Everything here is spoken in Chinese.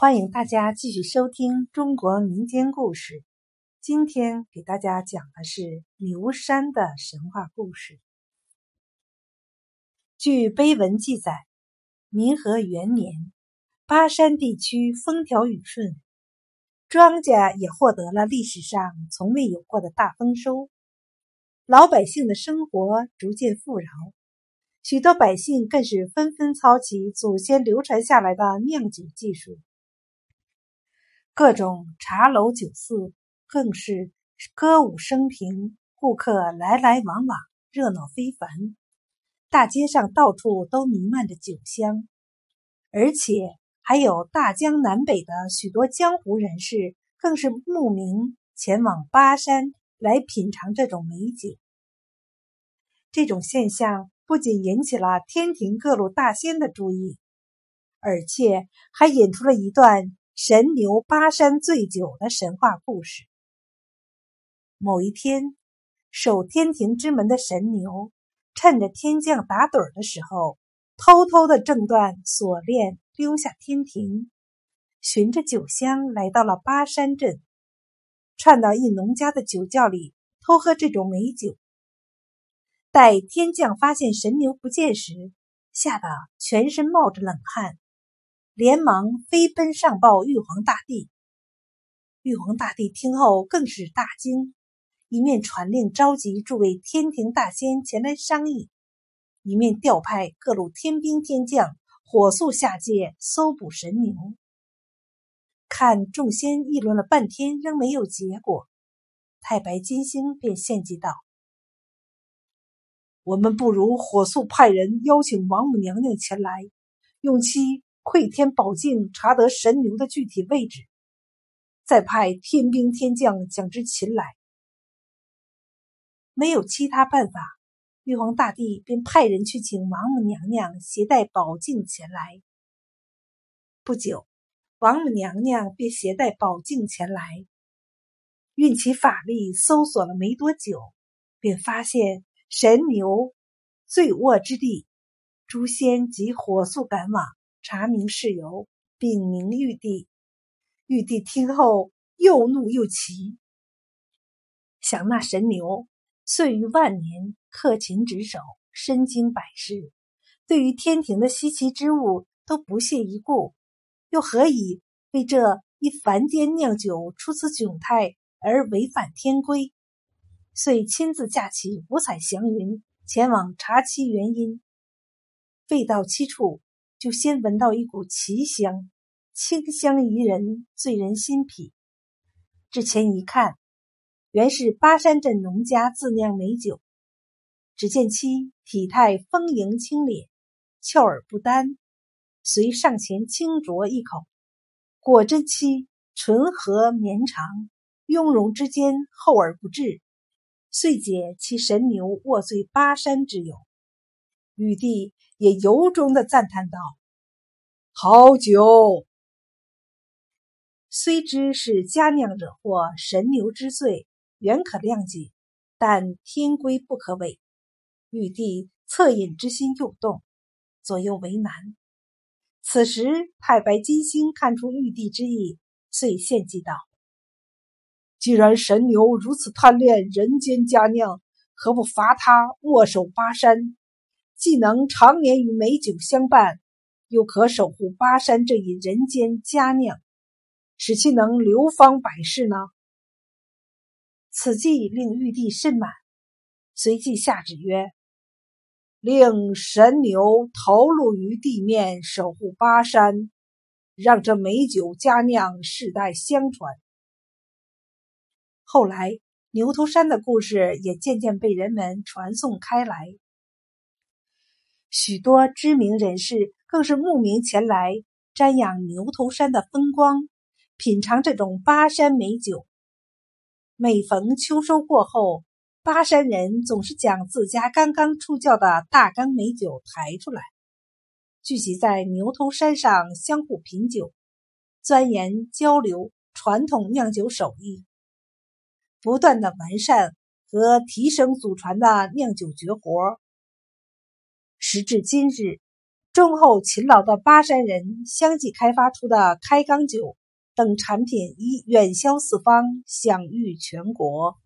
欢迎大家继续收听中国民间故事。今天给大家讲的是牛山的神话故事。据碑文记载，民和元年，巴山地区风调雨顺，庄稼也获得了历史上从未有过的大丰收，老百姓的生活逐渐富饶，许多百姓更是纷纷操起祖先流传下来的酿酒技术。各种茶楼酒肆更是歌舞升平，顾客来来往往，热闹非凡。大街上到处都弥漫着酒香，而且还有大江南北的许多江湖人士，更是慕名前往巴山来品尝这种美酒。这种现象不仅引起了天庭各路大仙的注意，而且还引出了一段。神牛巴山醉酒的神话故事。某一天，守天庭之门的神牛，趁着天将打盹的时候，偷偷的挣断锁链，溜下天庭，循着酒香来到了巴山镇，窜到一农家的酒窖里偷喝这种美酒。待天将发现神牛不见时，吓得全身冒着冷汗。连忙飞奔上报玉皇大帝。玉皇大帝听后更是大惊，一面传令召集诸位天庭大仙前来商议，一面调派各路天兵天将火速下界搜捕神牛。看众仙议论了半天，仍没有结果，太白金星便献计道：“我们不如火速派人邀请王母娘娘前来，用其。”窥天宝镜，查得神牛的具体位置，再派天兵天将将之擒来。没有其他办法，玉皇大帝便派人去请王母娘娘携带宝镜前来。不久，王母娘娘便携带宝镜前来，运起法力搜索了没多久，便发现神牛醉卧之地，诸仙即火速赶往。查明事由，禀明玉帝。玉帝听后又怒又奇，想那神牛岁逾万年，恪勤职守，身经百世，对于天庭的稀奇之物都不屑一顾，又何以为这一凡间酿酒出此窘态而违反天规？遂亲自驾起五彩祥云，前往查其原因。未到七处。就先闻到一股奇香，清香宜人，醉人心脾。至前一看，原是巴山镇农家自酿美酒。只见其体态丰盈清冽，俏而不丹，遂上前轻酌一口，果真其醇和绵长，雍容之间厚而不滞，遂解其神牛卧醉巴山之有。玉帝。也由衷的赞叹道：“好酒，虽知是佳酿惹祸，神牛之罪原可谅解，但天规不可违。”玉帝恻隐之心又动，左右为难。此时太白金星看出玉帝之意，遂献计道：“既然神牛如此贪恋人间佳酿，何不罚他握守巴山？”既能常年与美酒相伴，又可守护巴山这一人间佳酿，使其能流芳百世呢？此计令玉帝甚满，随即下旨曰：“令神牛投入于地面，守护巴山，让这美酒佳酿世代相传。”后来，牛头山的故事也渐渐被人们传颂开来。许多知名人士更是慕名前来瞻仰牛头山的风光，品尝这种巴山美酒。每逢秋收过后，巴山人总是将自家刚刚出窖的大缸美酒抬出来，聚集在牛头山上相互品酒，钻研交流传统酿酒手艺，不断的完善和提升祖传的酿酒绝活。时至今日，忠厚勤劳的巴山人相继开发出的开缸酒等产品已远销四方，享誉全国。